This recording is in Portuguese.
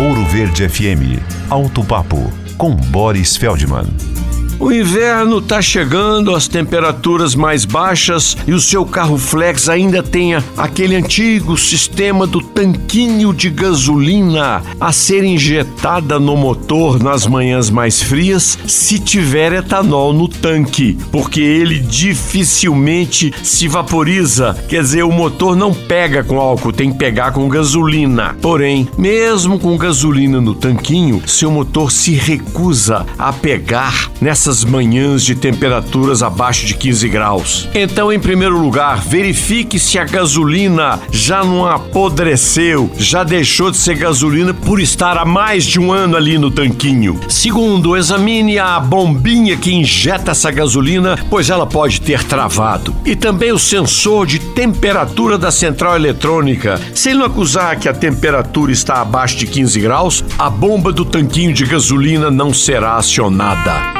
Ouro Verde FM. Alto Papo com Boris Feldman. O inverno está chegando, as temperaturas mais baixas e o seu carro flex ainda tenha aquele antigo sistema do tanquinho de gasolina a ser injetada no motor nas manhãs mais frias, se tiver etanol no tanque, porque ele dificilmente se vaporiza. Quer dizer, o motor não pega com álcool, tem que pegar com gasolina. Porém, mesmo com gasolina no tanquinho, seu motor se recusa a pegar nessa nessas manhãs de temperaturas abaixo de 15 graus. Então, em primeiro lugar, verifique se a gasolina já não apodreceu, já deixou de ser gasolina por estar há mais de um ano ali no tanquinho. Segundo, examine a bombinha que injeta essa gasolina, pois ela pode ter travado. E também o sensor de temperatura da central eletrônica. Se ele não acusar que a temperatura está abaixo de 15 graus, a bomba do tanquinho de gasolina não será acionada.